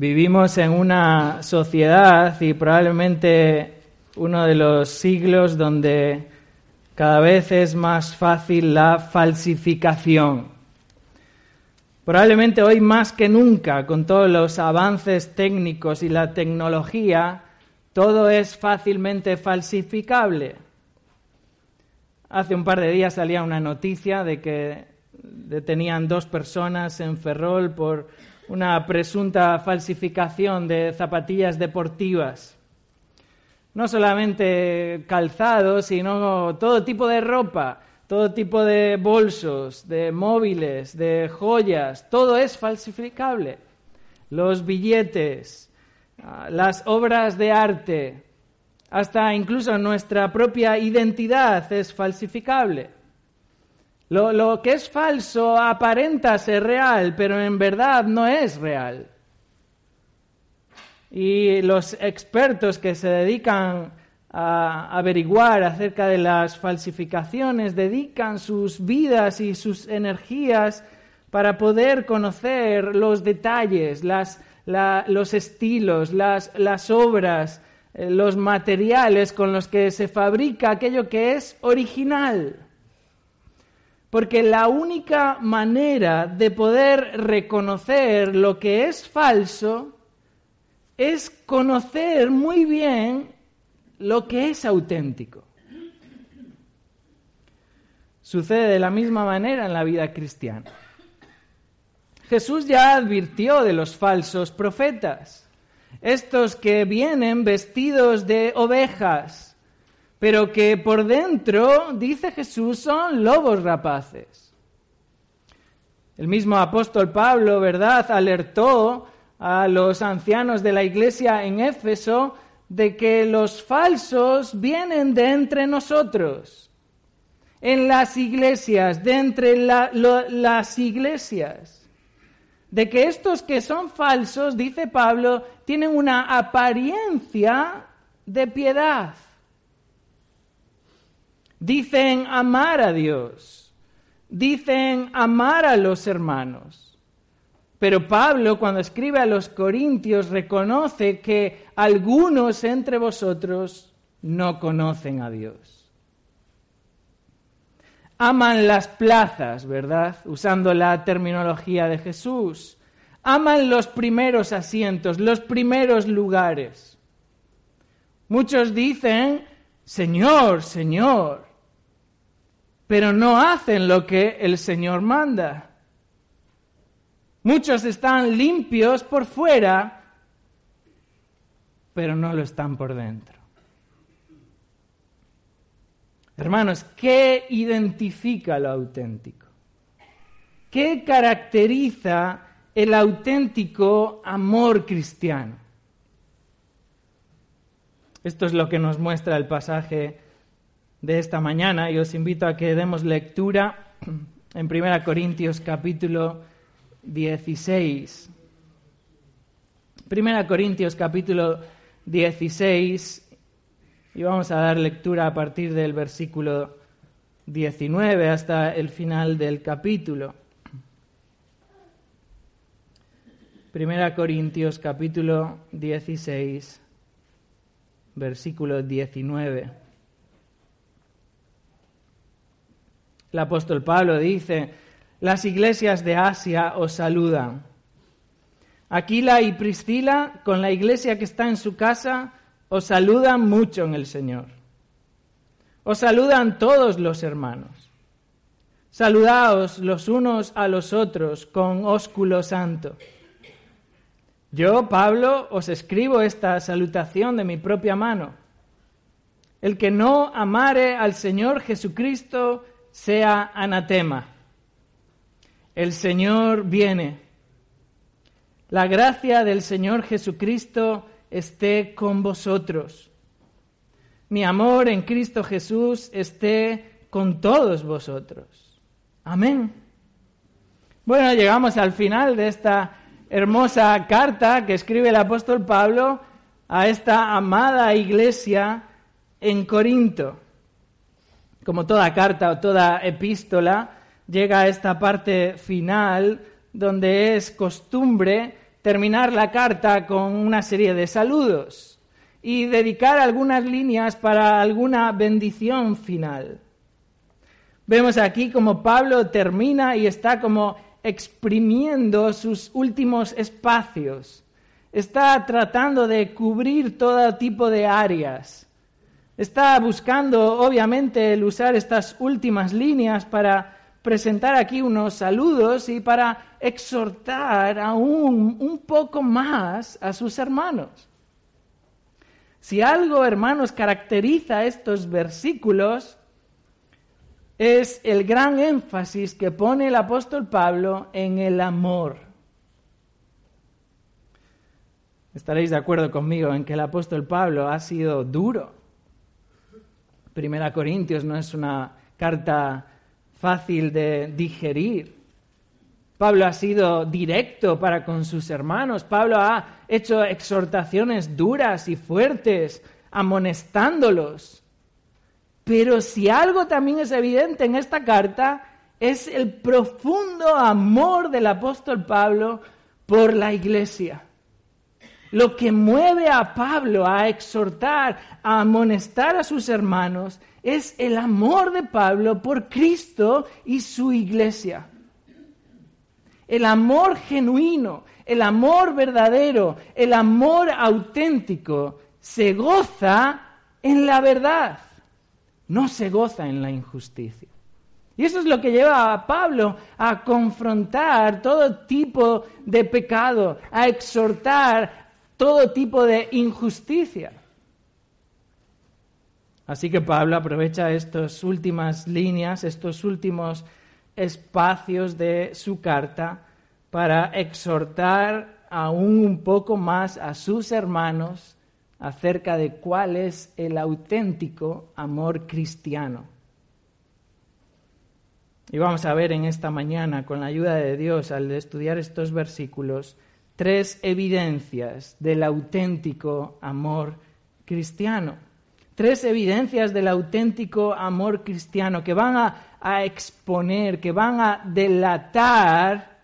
Vivimos en una sociedad y probablemente uno de los siglos donde cada vez es más fácil la falsificación. Probablemente hoy más que nunca, con todos los avances técnicos y la tecnología, todo es fácilmente falsificable. Hace un par de días salía una noticia de que detenían dos personas en Ferrol por una presunta falsificación de zapatillas deportivas. No solamente calzados, sino todo tipo de ropa, todo tipo de bolsos, de móviles, de joyas, todo es falsificable. Los billetes, ah, las obras de arte, hasta incluso nuestra propia identidad es falsificable. Lo, que es falso aparenta ser real, pero en verdad no es real. Y los expertos que se dedican a averiguar acerca de las falsificaciones dedican sus vidas y sus energías para poder conocer los detalles, los estilos, las, obras, eh, los materiales con los que se fabrica aquello que es original. Porque la única manera de poder reconocer lo que es falso es conocer muy bien lo que es auténtico. Sucede de la misma manera en la vida cristiana. Jesús ya advirtió de los falsos profetas, estos que vienen vestidos de ovejas pero que por dentro, dice Jesús, son lobos rapaces. El mismo apóstol Pablo, ¿verdad?, alertó a los ancianos de la iglesia en Éfeso de que los falsos vienen de entre nosotros, en las iglesias, de entre las iglesias. De que estos que son falsos, dice Pablo, tienen una apariencia de piedad Dicen amar a Dios. Dicen amar a los hermanos. Pero Pablo, cuando escribe a los Corintios, reconoce que algunos entre vosotros no conocen a Dios. Aman las plazas, ¿verdad? Usando la terminología de Jesús. Aman los primeros asientos, los primeros lugares. Muchos dicen, Señor, Señor, pero no hacen lo que el Señor manda. Muchos están limpios por fuera, pero no lo están por dentro. Hermanos, ¿qué identifica lo auténtico? ¿Qué caracteriza el auténtico amor cristiano? Esto es lo que nos muestra el pasaje de esta mañana y os invito a que demos lectura en 1 Corintios capítulo 16. 1 Corintios capítulo 16 y vamos a dar lectura a partir del versículo 19 hasta el final del capítulo. 1 Corintios capítulo 16, versículo 19. El apóstol Pablo dice, las iglesias de Asia os saludan. Aquila y Priscila, con la iglesia que está en su casa, os saludan mucho en el Señor. Os saludan todos los hermanos. Saludaos los unos a los otros con ósculo santo. Yo, Pablo, os escribo esta salutación de mi propia mano. El que no amare al Señor Jesucristo sea anatema. El Señor viene. La gracia del Señor Jesucristo esté con vosotros. Mi amor en Cristo Jesús esté con todos vosotros. Amén. Bueno, llegamos al final de esta hermosa carta que escribe el apóstol Pablo a esta amada iglesia en Corinto como toda carta o toda epístola, llega a esta parte final donde es costumbre terminar la carta con una serie de saludos y dedicar algunas líneas para alguna bendición final. Vemos aquí como Pablo termina y está como exprimiendo sus últimos espacios. Está tratando de cubrir todo tipo de áreas. Está buscando, obviamente, el usar estas últimas líneas para presentar aquí unos saludos y para exhortar aún un poco más a sus hermanos. Si algo, hermanos, caracteriza estos versículos, es el gran énfasis que pone el apóstol Pablo en el amor. Estaréis de acuerdo conmigo en que el apóstol Pablo ha sido duro. Primera Corintios no es una carta fácil de digerir. Pablo ha sido directo para con sus hermanos. Pablo ha hecho exhortaciones duras y fuertes, amonestándolos. Pero si algo también es evidente en esta carta, es el profundo amor del apóstol Pablo por la iglesia. Lo que mueve a Pablo a exhortar, a amonestar a sus hermanos, es el amor de Pablo por Cristo y su iglesia. El amor genuino, el amor verdadero, el amor auténtico se goza en la verdad, no se goza en la injusticia. Y eso es lo que lleva a Pablo a confrontar todo tipo de pecado, a exhortar todo tipo de injusticia. Así que Pablo aprovecha estas últimas líneas, estos últimos espacios de su carta para exhortar aún un poco más a sus hermanos acerca de cuál es el auténtico amor cristiano. Y vamos a ver en esta mañana, con la ayuda de Dios, al estudiar estos versículos, tres evidencias del auténtico amor cristiano tres evidencias del auténtico amor cristiano que van a, exponer, que van a delatar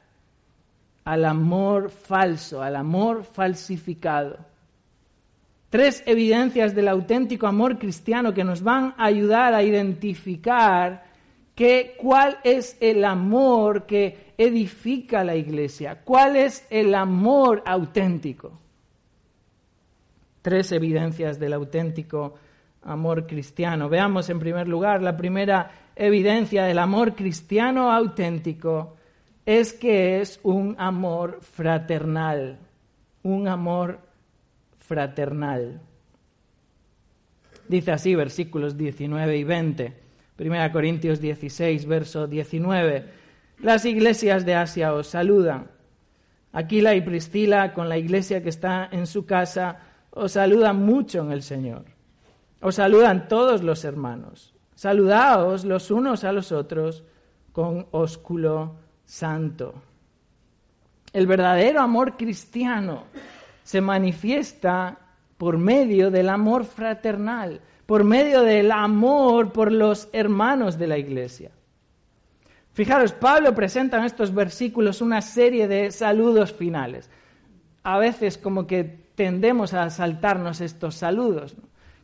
al amor falso, al amor falsificado. Tres evidencias del auténtico amor cristiano que nos van a ayudar a identificar que, cuál es el amor que edifica la iglesia, cuál es el amor auténtico. Tres evidencias del auténtico amor cristiano. Veamos en primer lugar la primera evidencia del amor cristiano auténtico es que es un amor fraternal, un amor fraternal. Dice así versículos 19 y 20, 1 Corintios 16, verso 19. Las iglesias de Asia os saludan. Aquila y Priscila, con la iglesia que está en su casa, os saludan mucho en el Señor. Os saludan todos los hermanos. Saludaos los unos a los otros con ósculo santo. El verdadero amor cristiano se manifiesta por medio del amor fraternal, por medio del amor por los hermanos de la iglesia. Fijaros, Pablo presenta en estos versículos una serie de saludos finales. A veces como que tendemos a saltarnos estos saludos.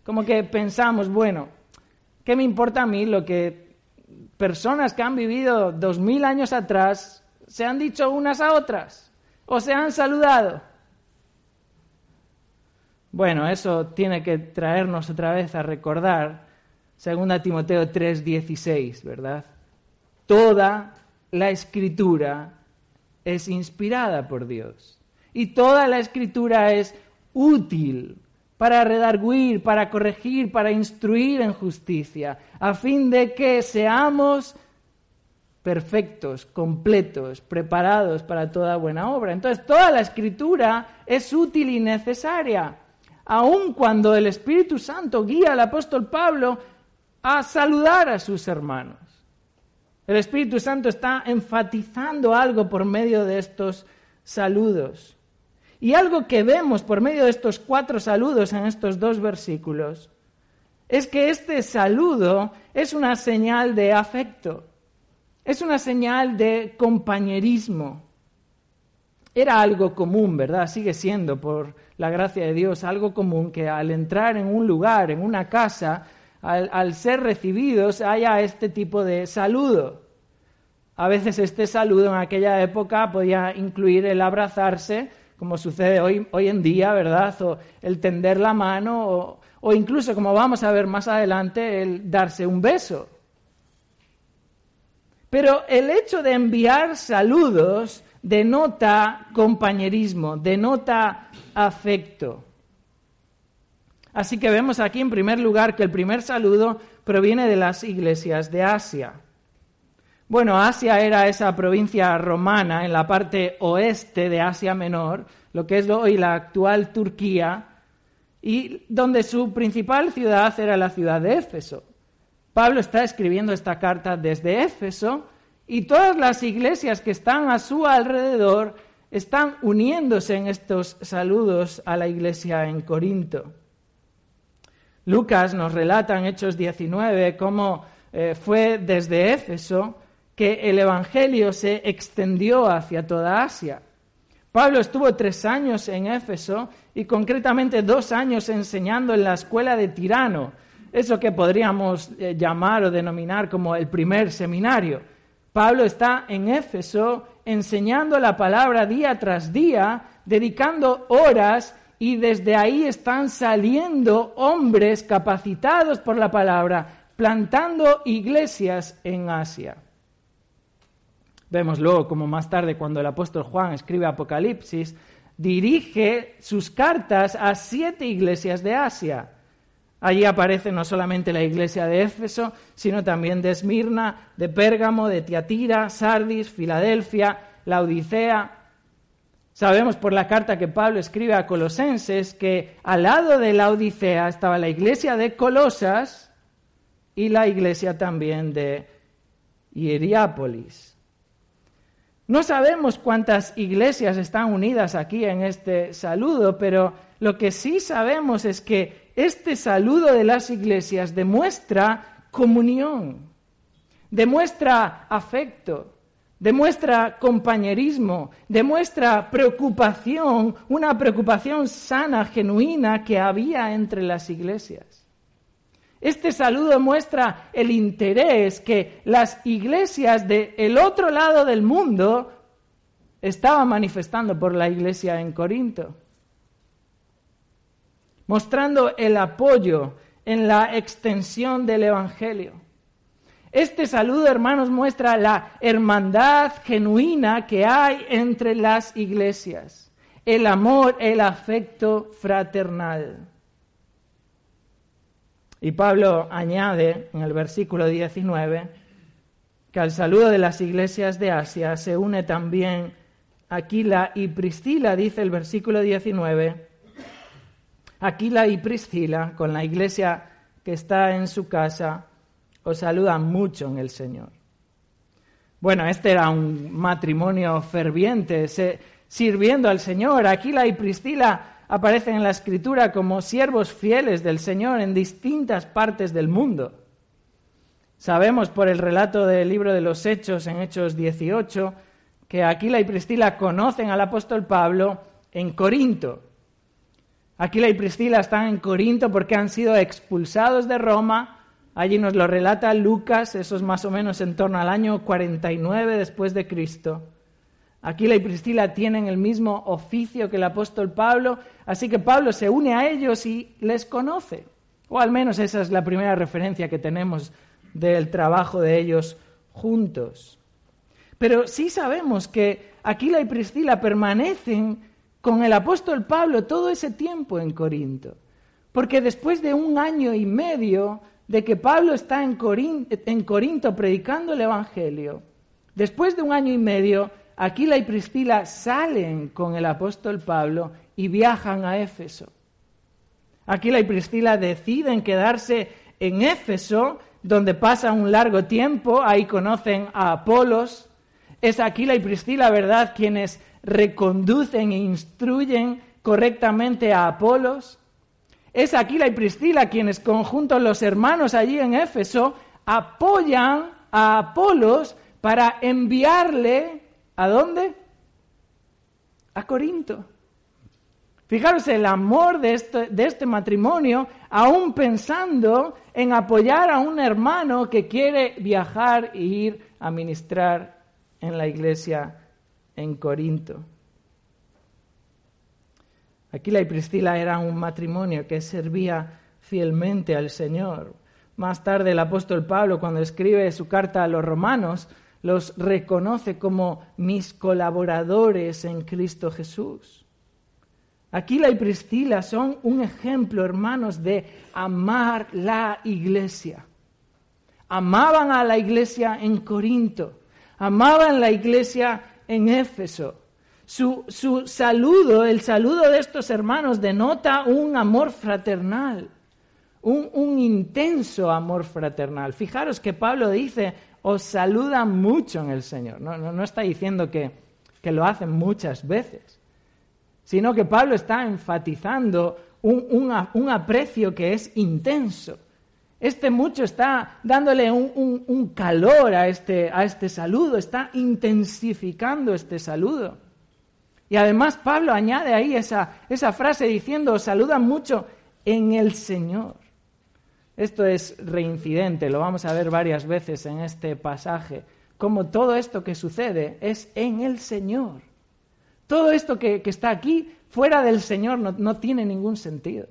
como que pensamos, bueno, ¿qué me importa a mí lo que personas que han vivido dos mil años atrás se han dicho unas a otras o se han saludado? Bueno, eso tiene que traernos otra vez a recordar 2 Timoteo 3:16, ¿verdad? Toda la escritura es inspirada por Dios y toda la escritura es útil para redarguir, para corregir, para instruir en justicia, a fin de que seamos perfectos, completos, preparados para toda buena obra. Entonces, toda la escritura es útil y necesaria, aun cuando el Espíritu Santo guía al apóstol Pablo a saludar a sus hermanos. El Espíritu Santo está enfatizando algo por medio de estos saludos. Y algo que vemos por medio de estos cuatro saludos en estos dos versículos es que este saludo es una señal de afecto, es una señal de compañerismo. era algo común, ¿verdad? Sigue siendo, por la gracia de Dios, algo común que al entrar en un lugar, en una casa, al, ser recibidos, haya este tipo de saludo. A veces este saludo en aquella época podía incluir el abrazarse, como sucede hoy, hoy en día, ¿verdad? O el tender la mano, o, o incluso, como vamos a ver más adelante, el darse un beso. Pero el hecho de enviar saludos denota compañerismo, denota afecto. Así que vemos aquí en primer lugar que el primer saludo proviene de las iglesias de Asia. Bueno, Asia era esa provincia romana en la parte oeste de Asia Menor, lo que es hoy la actual Turquía, y donde su principal ciudad era la ciudad de Éfeso. Pablo está escribiendo esta carta desde Éfeso y todas las iglesias que están a su alrededor están uniéndose en estos saludos a la iglesia en Corinto. Lucas nos relata en Hechos 19 cómo eh, fue desde Éfeso que el Evangelio se extendió hacia toda Asia. Pablo estuvo tres años en Éfeso y concretamente dos años enseñando en la escuela de Tirano, eso que podríamos eh, llamar o denominar como el primer seminario. Pablo está en Éfeso enseñando la palabra día tras día, dedicando horas y desde ahí están saliendo hombres capacitados por la palabra, plantando iglesias en Asia. Vemos luego como más tarde cuando el apóstol Juan escribe Apocalipsis, dirige sus cartas a siete iglesias de Asia. Allí aparece no solamente la iglesia de Éfeso, sino también de Esmirna, de Pérgamo, de Tiatira, Sardis, Filadelfia, la Odisea. Sabemos por la carta que Pablo escribe a Colosenses que al lado de la Odisea estaba la iglesia de Colosas y la iglesia también de Hierápolis. No sabemos cuántas iglesias están unidas aquí en este saludo, pero lo que sí sabemos es que este saludo de las iglesias demuestra comunión, demuestra afecto, demuestra compañerismo, demuestra preocupación, una preocupación sana, genuina que había entre las iglesias. Este saludo muestra el interés que las iglesias del otro lado del mundo estaban manifestando por la iglesia en Corinto mostrando el apoyo en la extensión del Evangelio. Este saludo, hermanos, muestra la hermandad genuina que hay entre las iglesias, el amor, el afecto fraternal. Y Pablo añade en el versículo 19 que al saludo de las iglesias de Asia se une también Aquila y Priscila, dice el versículo 19, Aquila y Priscila, con la iglesia que está en su casa, os saludan mucho en el Señor. Bueno, este era un matrimonio ferviente, sirviendo al Señor. Aquila y Priscila aparecen en la Escritura como siervos fieles del Señor en distintas partes del mundo. Sabemos por el relato del libro de los Hechos, en Hechos 18, que Aquila y Priscila conocen al apóstol Pablo en Corinto. Aquila y Priscila están en Corinto porque han sido expulsados de Roma. Allí nos lo relata Lucas, eso es más o menos en torno al año 49 después de Cristo. Aquila y Priscila tienen el mismo oficio que el apóstol Pablo, así que Pablo se une a ellos y les conoce. O al menos esa es la primera referencia que tenemos del trabajo de ellos juntos. Pero sí sabemos que Aquila y Priscila permanecen con el apóstol Pablo todo ese tiempo en Corinto. Porque después de un año y medio de que Pablo está en Corinto, predicando el Evangelio, después de un año y medio, Aquila y Priscila salen con el apóstol Pablo y viajan a Éfeso. Aquila y Priscila deciden quedarse en Éfeso, donde pasan un largo tiempo, ahí conocen a Apolos. Es Aquila y Priscila, ¿verdad?, quienes reconducen e instruyen correctamente a Apolos. Es Aquila y Priscila quienes conjuntos los hermanos allí en Éfeso apoyan a Apolos para enviarle ¿a dónde? a Corinto. Fijaros el amor de este, de este matrimonio, aún pensando en apoyar a un hermano que quiere viajar e ir a ministrar en la iglesia en Corinto. Aquila y Priscila eran un matrimonio que servía fielmente al Señor. Más tarde el apóstol Pablo, cuando escribe su carta a los romanos, los reconoce como mis colaboradores en Cristo Jesús. Aquila y Priscila son un ejemplo, hermanos, de amar la iglesia. Amaban a la iglesia en Corinto, amaban la iglesia en Éfeso. Su, su, saludo, el saludo de estos hermanos, denota un amor fraternal, un, un intenso amor fraternal. Fijaros que Pablo dice, os saluda mucho en el Señor. No, no, no está diciendo que, que lo hacen muchas veces sino que Pablo está enfatizando un, aprecio que es intenso. Este mucho está dándole un, calor a este, a este saludo, está intensificando este saludo. Y además Pablo añade ahí esa, esa frase diciendo, saludan mucho en el Señor. Esto es reincidente, lo vamos a ver varias veces en este pasaje, como todo esto que sucede es en el Señor. Todo esto que, está aquí, fuera del Señor, no, tiene ningún sentido.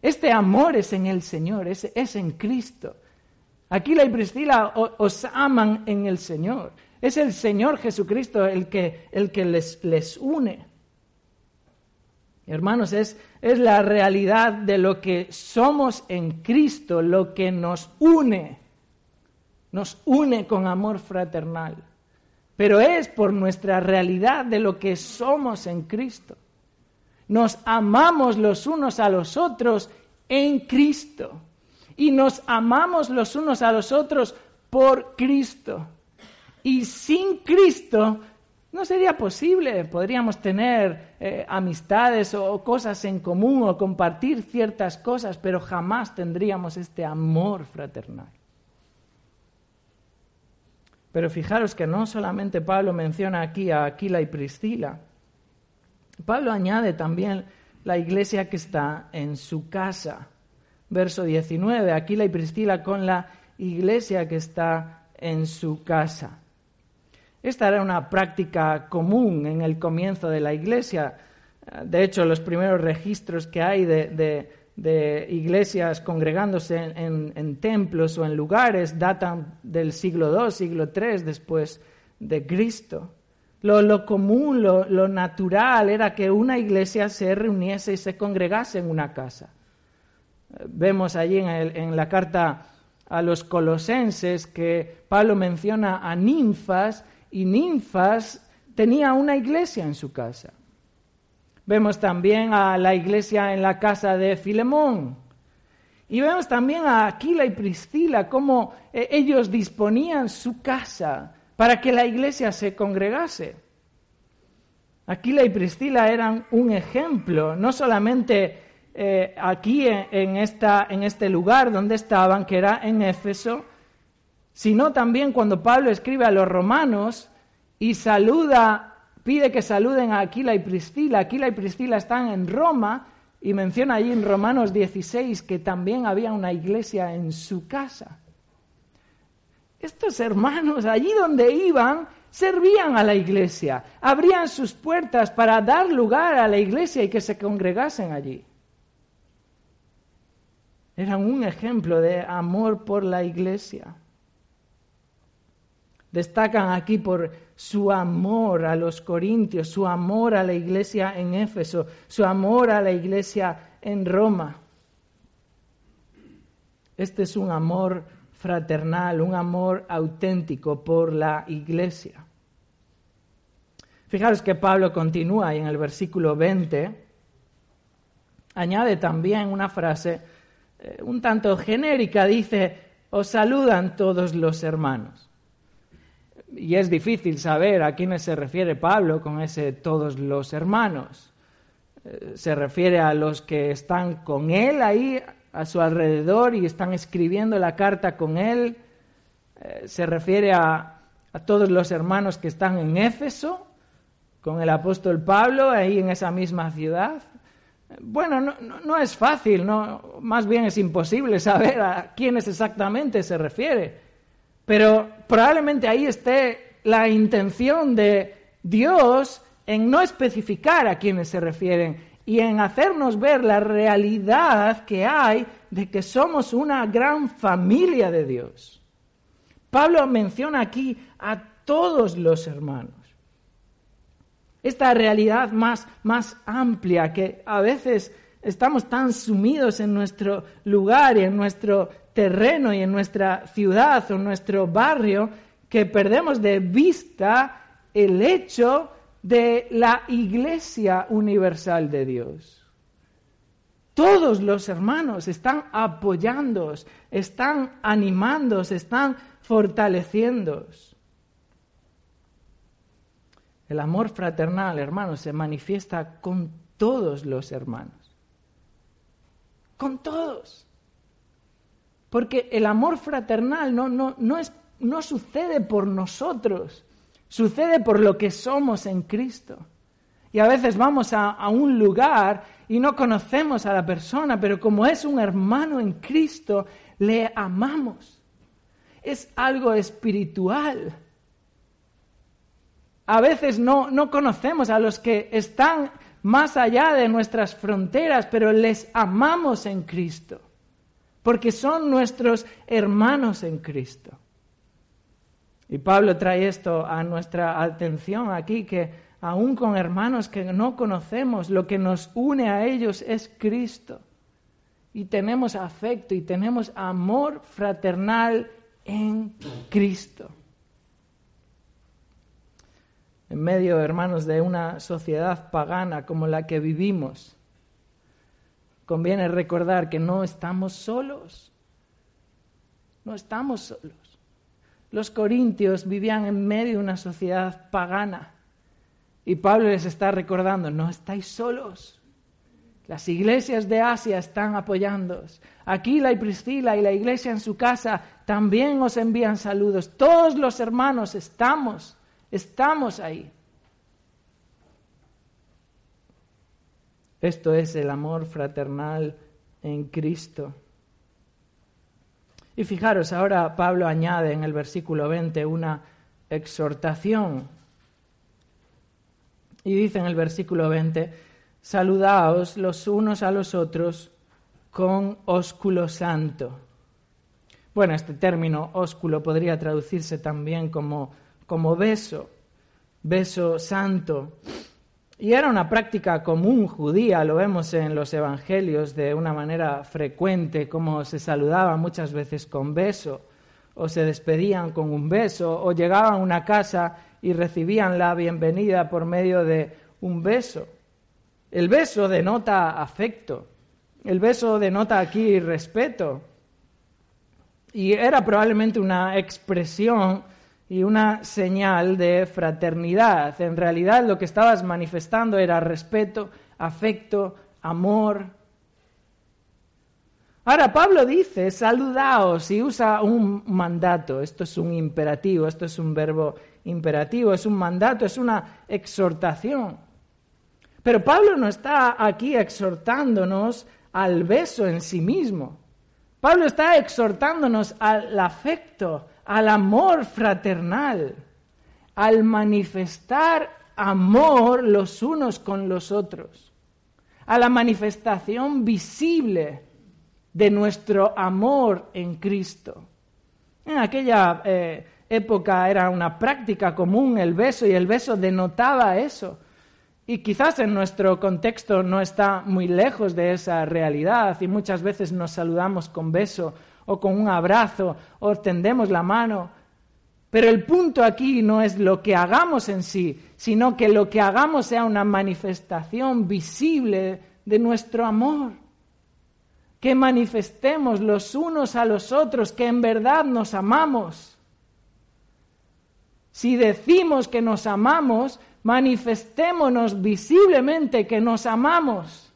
Este amor es en el Señor, es, es en Cristo. Aquila y Priscila os aman en el Señor. Es el Señor Jesucristo el que, el que les, les une. Hermanos, es, es la realidad de lo que somos en Cristo, lo que nos une. Nos une con amor fraternal pero es por nuestra realidad de lo que somos en Cristo. Nos amamos los unos a los otros en Cristo y nos amamos los unos a los otros por Cristo. Y sin Cristo no sería posible. Podríamos tener eh, amistades o cosas en común o compartir ciertas cosas, pero jamás tendríamos este amor fraternal. Pero fijaros que no solamente Pablo menciona aquí a Aquila y Priscila, Pablo añade también la iglesia que está en su casa. Verso 19, Aquila y Priscila con la iglesia que está en su casa. Esta era una práctica común en el comienzo de la iglesia. De hecho, los primeros registros que hay de, iglesias congregándose en, templos o en lugares datan del siglo II, siglo III después de Cristo. Lo, común, lo, natural era que una iglesia se reuniese y se congregase en una casa. Vemos allí en, en la carta a los colosenses que Pablo menciona a ninfas y ninfas tenía una iglesia en su casa. Vemos también a la iglesia en la casa de Filemón. Y vemos también a Aquila y Priscila, cómo eh, ellos disponían su casa para que la iglesia se congregase. Aquila y Priscila eran un ejemplo, no solamente eh, aquí en, esta, en este lugar donde estaban, que era en Éfeso, sino también cuando Pablo escribe a los romanos y saluda pide que saluden a Aquila y Priscila. Aquila y Priscila están en Roma y menciona allí en Romanos 16 que también había una iglesia en su casa. Estos hermanos, allí donde iban, servían a la iglesia, abrían sus puertas para dar lugar a la iglesia y que se congregasen allí. Eran un ejemplo de amor por la iglesia. Destacan aquí por su amor a los corintios, su amor a la iglesia en Éfeso, su amor a la iglesia en Roma. Este es un amor fraternal, un amor auténtico por la iglesia. Fijaros que Pablo continúa y en el versículo 20 añade también una frase eh, un tanto genérica, dice, os saludan todos los hermanos y es difícil saber a quiénes se refiere Pablo con ese todos los hermanos. Eh, se refiere a los que están con él ahí a su alrededor y están escribiendo la carta con él. Eh, se refiere a, a todos los hermanos que están en Éfeso, con el apóstol Pablo ahí en esa misma ciudad. Bueno, no, no, es fácil, no, más bien es imposible saber a quiénes exactamente se refiere, pero probablemente ahí esté la intención de Dios en no especificar a quiénes se refieren y en hacernos ver la realidad que hay de que somos una gran familia de Dios. Pablo menciona aquí a todos los hermanos. Esta realidad más, más amplia que a veces estamos tan sumidos en nuestro lugar y en nuestro terreno y en nuestra ciudad o en nuestro barrio que perdemos de vista el hecho de la Iglesia Universal de Dios. Todos los hermanos están apoyándoos, están animándoos, están fortaleciéndoos. El amor fraternal, hermanos, se manifiesta con todos los hermanos. Con todos. Porque el amor fraternal no, no, no, es, no sucede por nosotros, sucede por lo que somos en Cristo. Y a veces vamos a, un lugar y no conocemos a la persona, pero como es un hermano en Cristo, le amamos. Es algo espiritual. A veces no, no conocemos a los que están más allá de nuestras fronteras, pero les amamos en Cristo, porque son nuestros hermanos en Cristo. Y Pablo trae esto a nuestra atención aquí, que aún con hermanos que no conocemos, lo que nos une a ellos es Cristo. Y tenemos afecto y tenemos amor fraternal en Cristo. En medio, hermanos, de una sociedad pagana como la que vivimos, conviene recordar que no estamos solos. No estamos solos. Los corintios vivían en medio de una sociedad pagana y Pablo les está recordando, no estáis solos. Las iglesias de Asia están apoyándoos. Aquila y Priscila y la iglesia en su casa también os envían saludos. Todos los hermanos estamos, estamos ahí. Esto es el amor fraternal en Cristo. Y fijaros, ahora Pablo añade en el versículo 20 una exhortación y dice en el versículo 20, saludaos los unos a los otros con ósculo santo. Bueno, este término ósculo podría traducirse también como, como beso, beso santo. Y era una práctica común judía, lo vemos en los evangelios de una manera frecuente, como se saludaba muchas veces con beso, o se despedían con un beso, o llegaban a una casa y recibían la bienvenida por medio de un beso. El beso denota afecto, el beso denota aquí respeto. Y era probablemente una expresión y una señal de fraternidad. En realidad lo que estabas manifestando era respeto, afecto, amor. Ahora Pablo dice, saludaos y usa un mandato. Esto es un imperativo, esto es un verbo imperativo, es un mandato, es una exhortación. Pero Pablo no está aquí exhortándonos al beso en sí mismo. Pablo está exhortándonos al afecto, al amor fraternal, al manifestar amor los unos con los otros, a la manifestación visible de nuestro amor en Cristo. En aquella eh, época era una práctica común el beso y el beso denotaba eso. Y quizás en nuestro contexto no está muy lejos de esa realidad y muchas veces nos saludamos con beso o con un abrazo o tendemos la mano. Pero el punto aquí no es lo que hagamos en sí, sino que lo que hagamos sea una manifestación visible de nuestro amor. Que manifestemos los unos a los otros que en verdad nos amamos si decimos que nos amamos, manifestémonos visiblemente que nos amamos.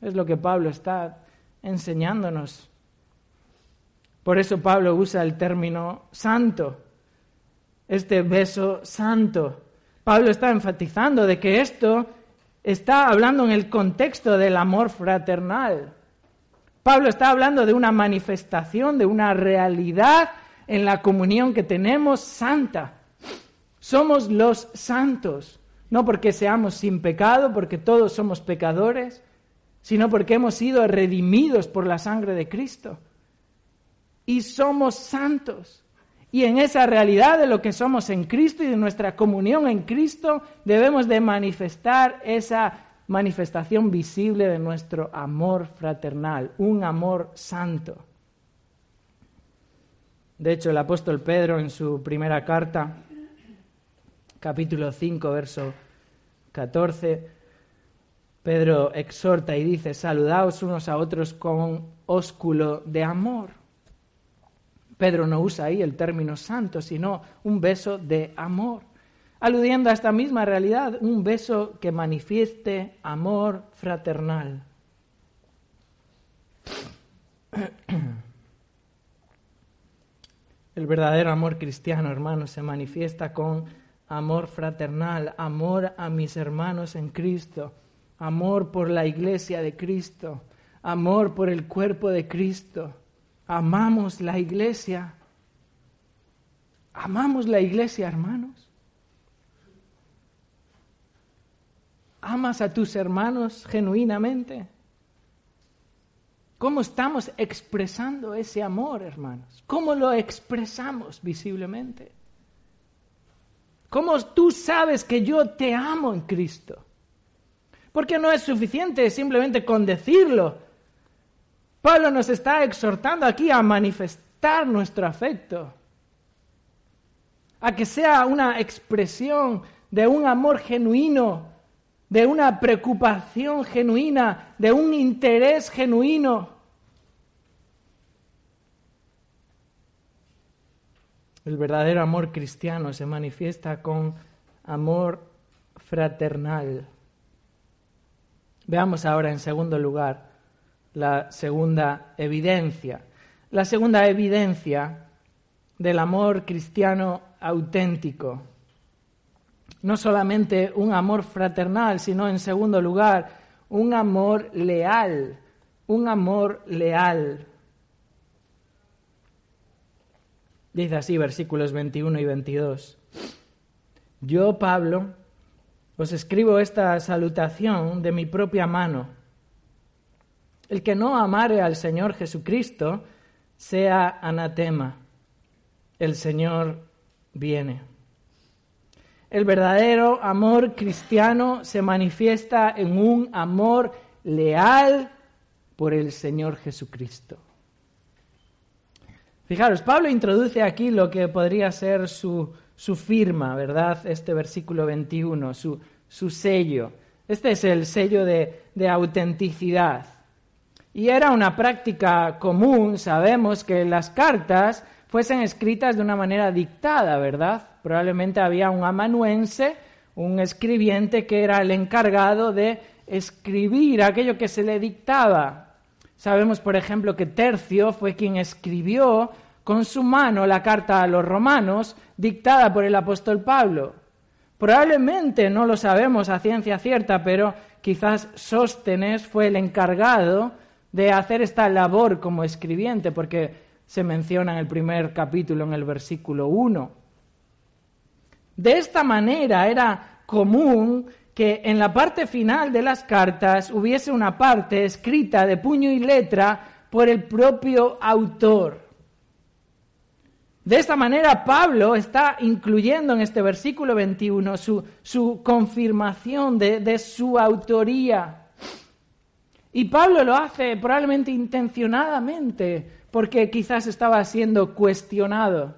Es lo que Pablo está enseñándonos. Por eso Pablo usa el término santo, este beso santo. Pablo está enfatizando de que esto está hablando en el contexto del amor fraternal. Pablo está hablando de una manifestación, de una realidad en la comunión que tenemos santa. Somos los santos, no porque seamos sin pecado, porque todos somos pecadores, sino porque hemos sido redimidos por la sangre de Cristo. Y somos santos. Y en esa realidad de lo que somos en Cristo y de nuestra comunión en Cristo, debemos de manifestar esa manifestación visible de nuestro amor fraternal, un amor santo. De hecho, el apóstol Pedro en su primera carta, capítulo 5, verso 14, Pedro exhorta y dice, saludaos unos a otros con ósculo de amor. Pedro no usa ahí el término santo, sino un beso de amor, aludiendo a esta misma realidad, un beso que manifieste amor fraternal. El verdadero amor cristiano, hermanos, se manifiesta con amor fraternal, amor a mis hermanos en Cristo, amor por la iglesia de Cristo, amor por el cuerpo de Cristo amamos la iglesia. Amamos la iglesia, hermanos. ¿Amas a tus hermanos genuinamente? ¿Cómo estamos expresando ese amor, hermanos? ¿Cómo lo expresamos visiblemente? ¿Cómo tú sabes que yo te amo en Cristo? Porque no es suficiente simplemente con decirlo, Pablo nos está exhortando aquí a manifestar nuestro afecto, a que sea una expresión de un amor genuino, de una preocupación genuina, de un interés genuino. El verdadero amor cristiano se manifiesta con amor fraternal. Veamos ahora en segundo lugar la segunda evidencia. La segunda evidencia del amor cristiano auténtico. No solamente un amor fraternal, sino en segundo lugar, un amor leal, un amor leal. Dice así versículos 21 y 22. Yo, Pablo, os escribo esta salutación de mi propia mano el que no amare al Señor Jesucristo sea anatema. El Señor viene. El verdadero amor cristiano se manifiesta en un amor leal por el Señor Jesucristo. Fijaros, Pablo introduce aquí lo que podría ser su, su firma, ¿verdad? Este versículo 21, su, su sello. Este es el sello de, de autenticidad. Y era una práctica común, sabemos, que las cartas fuesen escritas de una manera dictada, ¿verdad? Probablemente había un amanuense, un escribiente que era el encargado de escribir aquello que se le dictaba. Sabemos, por ejemplo, que Tercio fue quien escribió con su mano la carta a los romanos dictada por el apóstol Pablo. Probablemente no lo sabemos a ciencia cierta, pero quizás Sóstenes fue el encargado de hacer esta labor como escribiente, porque se menciona en el primer capítulo, en el versículo 1. De esta manera era común que en la parte final de las cartas hubiese una parte escrita de puño y letra por el propio autor. De esta manera Pablo está incluyendo en este versículo 21 su, su confirmación de, de su autoría. Y Pablo lo hace probablemente intencionadamente, porque quizás estaba siendo cuestionado.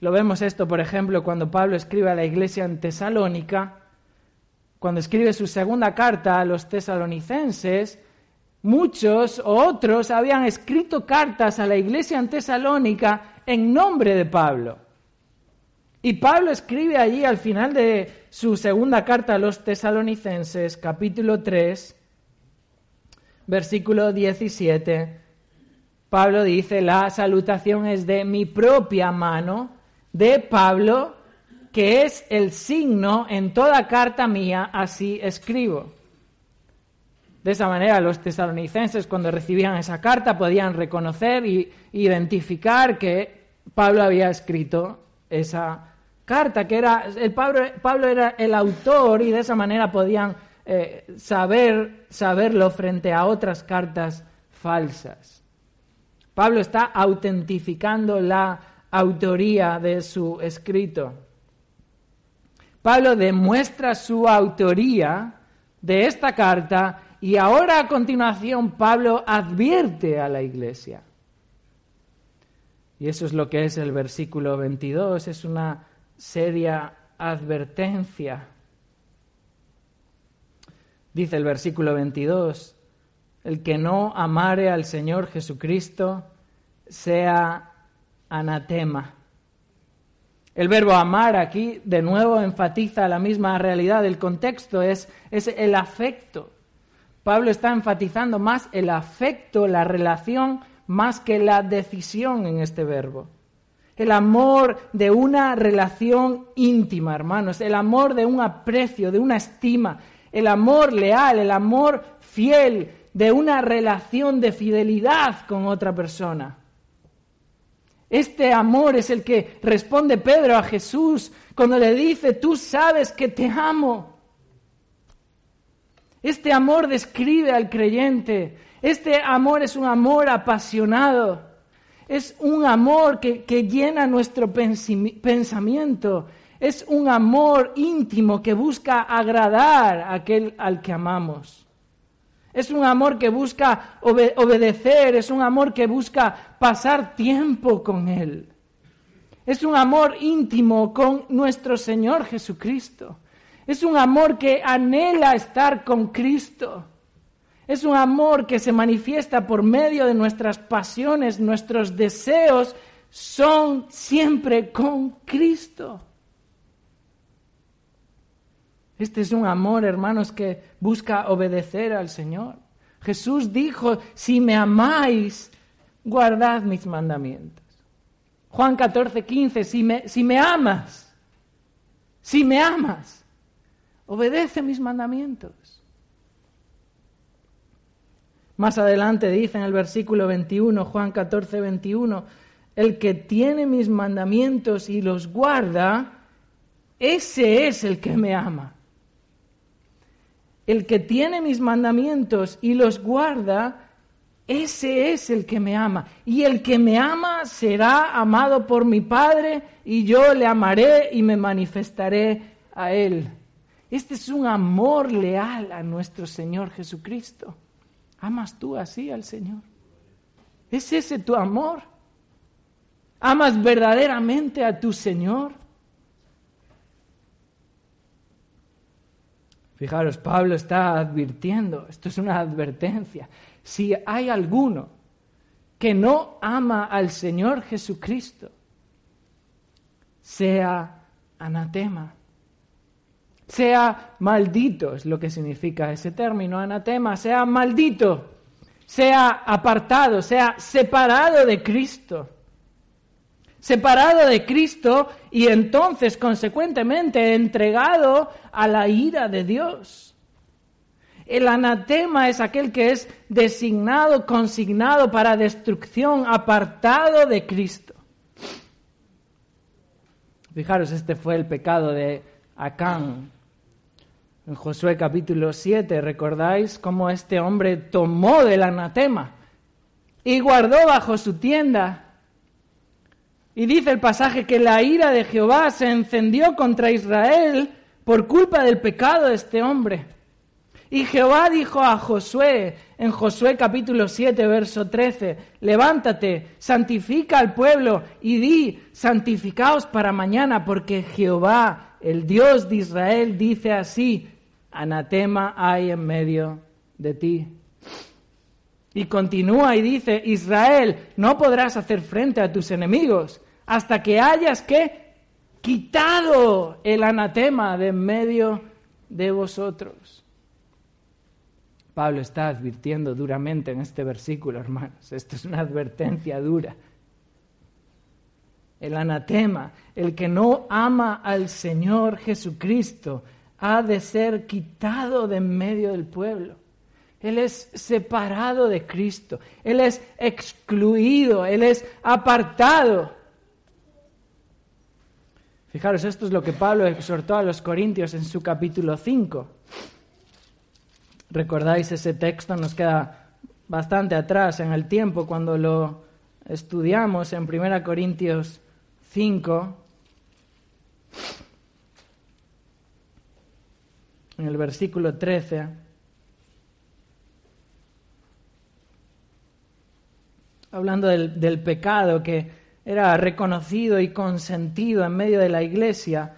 Lo vemos esto, por ejemplo, cuando Pablo escribe a la iglesia en Tesalónica, cuando escribe su segunda carta a los tesalonicenses, muchos o otros habían escrito cartas a la iglesia en Tesalónica en nombre de Pablo. Y Pablo escribe allí al final de su segunda carta a los tesalonicenses, capítulo 3, versículo 17, Pablo dice, la salutación es de mi propia mano, de Pablo, que es el signo en toda carta mía, así escribo. De esa manera los tesalonicenses cuando recibían esa carta podían reconocer e identificar que Pablo había escrito esa carta, que era, el Pablo, era el autor y de esa manera podían eh, saber, saberlo frente a otras cartas falsas. Pablo está autentificando la autoría de su escrito. Pablo demuestra su autoría de esta carta y ahora a continuación Pablo advierte a la iglesia. Y eso es lo que es el versículo 22, es una seria advertencia. Dice el versículo 22, el que no amare al Señor Jesucristo sea anatema. El verbo amar aquí de nuevo enfatiza la misma realidad del contexto, es, es el afecto. Pablo está enfatizando más el afecto, la relación, más que la decisión en este verbo. El amor de una relación íntima, hermanos, el amor de un aprecio, de una estima, el amor leal, el amor fiel, de una relación de fidelidad con otra persona. Este amor es el que responde Pedro a Jesús cuando le dice, tú sabes que te amo. Este amor describe al creyente. Este amor es un amor apasionado. Es un amor que, que llena nuestro pensamiento es un amor íntimo que busca agradar a aquel al que amamos. Es un amor que busca obedecer, es un amor que busca pasar tiempo con Él. Es un amor íntimo con nuestro Señor Jesucristo. Es un amor que anhela estar con Cristo. Es un amor que se manifiesta por medio de nuestras pasiones, nuestros deseos son siempre con Cristo. Este es un amor, hermanos, que busca obedecer al Señor. Jesús dijo, si me amáis, guardad mis mandamientos. Juan 14, 15, si me, si me amas, si me amas, obedece mis mandamientos. Más adelante dice en el versículo 21, Juan 14, 21, el que tiene mis mandamientos y los guarda, ese es el que me ama. El que tiene mis mandamientos y los guarda, ese es el que me ama. Y el que me ama será amado por mi Padre y yo le amaré y me manifestaré a él. Este es un amor leal a nuestro Señor Jesucristo. ¿Amas tú así al Señor? ¿Es ese tu amor? ¿Amas verdaderamente a tu Señor? Fijaros, Pablo está advirtiendo, esto es una advertencia. Si hay alguno que no ama al Señor Jesucristo, sea anatema, sea maldito, es lo que significa ese término, anatema, sea maldito, sea apartado, sea separado de Cristo separado de Cristo y entonces consecuentemente entregado a la ira de Dios. El anatema es aquel que es designado, consignado para destrucción, apartado de Cristo. Fijaros, este fue el pecado de Acán. En Josué capítulo 7, ¿recordáis cómo este hombre tomó del anatema y guardó bajo su tienda y dice el pasaje que la ira de Jehová se encendió contra Israel por culpa del pecado de este hombre. Y Jehová dijo a Josué, en Josué capítulo 7, verso 13, levántate, santifica al pueblo y di, santificaos para mañana, porque Jehová, el Dios de Israel, dice así, anatema hay en medio de ti. Y continúa y dice, Israel, no podrás hacer frente a tus enemigos hasta que hayas quitado el anatema de en medio de vosotros. Pablo está advirtiendo duramente en este versículo, hermanos. Esto es una advertencia dura. el anatema, el que no ama al Señor Jesucristo, ha de ser quitado de en medio del pueblo. Él es separado de Cristo, Él es excluido, Él es apartado. Fijaros, esto es lo que Pablo exhortó a los corintios en su capítulo 5. ¿Recordáis ese texto? Nos queda bastante atrás en el tiempo cuando lo estudiamos en 1 Corintios 5. En el versículo 13. hablando del, pecado que era reconocido y consentido en medio de la iglesia,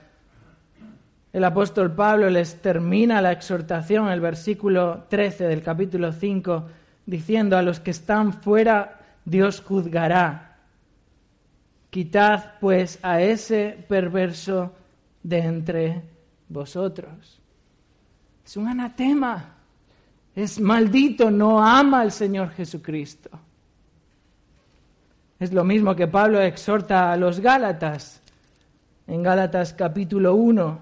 el apóstol Pablo les termina la exhortación, el versículo 13 del capítulo 5, diciendo, a los que están fuera, Dios juzgará. Quitad pues a ese perverso de entre vosotros. Es un anatema. Es maldito, no ama al Señor Jesucristo. Es lo mismo que Pablo exhorta a los Gálatas en Gálatas capítulo 1.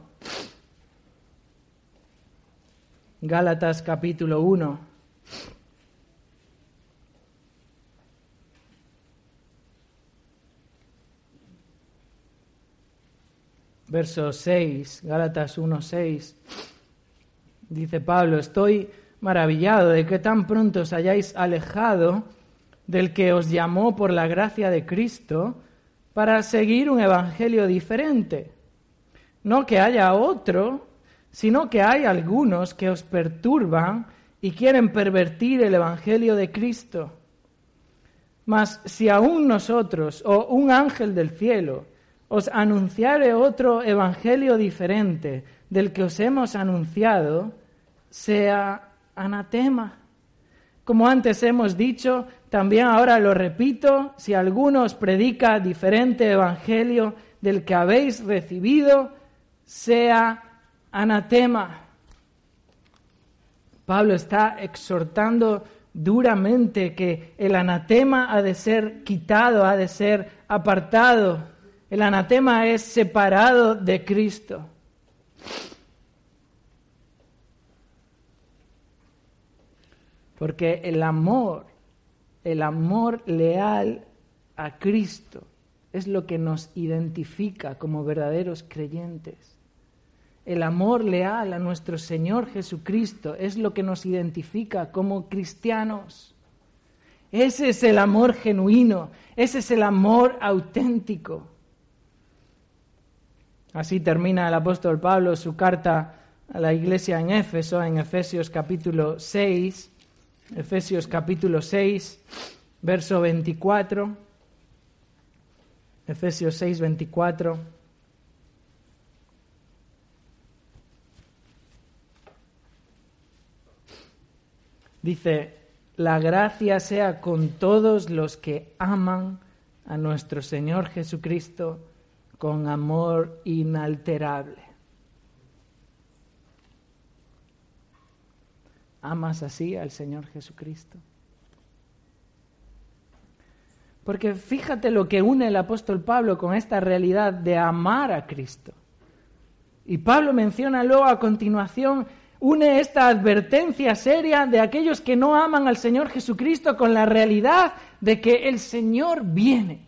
Gálatas capítulo 1. Verso 6, Gálatas 1, 6. Dice Pablo, estoy maravillado de que tan pronto os hayáis alejado del que os llamó por la gracia de Cristo para seguir un evangelio diferente. No que haya otro, sino que hay algunos que os perturban y quieren pervertir el evangelio de Cristo. Mas si aún nosotros o un ángel del cielo os anunciare otro evangelio diferente del que os hemos anunciado, sea anatema. Como antes hemos dicho, también ahora lo repito, si alguno os predica diferente evangelio del que habéis recibido, sea anatema. Pablo está exhortando duramente que el anatema ha de ser quitado, ha de ser apartado. El anatema es separado de Cristo. Porque el amor, el amor leal a Cristo es lo que nos identifica como verdaderos creyentes. El amor leal a nuestro Señor Jesucristo es lo que nos identifica como cristianos. Ese es el amor genuino, ese es el amor auténtico. Así termina el apóstol Pablo su carta a la iglesia en Éfeso, en Efesios capítulo 6, Efesios capítulo 6, verso 24. Efesios 6, 24. Dice, la gracia sea con todos los que aman a nuestro Señor Jesucristo con amor inalterable. ¿Amas así al Señor Jesucristo? Porque fíjate lo que une el apóstol Pablo con esta realidad de amar a Cristo. Y Pablo menciona luego a continuación, une esta advertencia seria de aquellos que no aman al Señor Jesucristo con la realidad de que el Señor viene.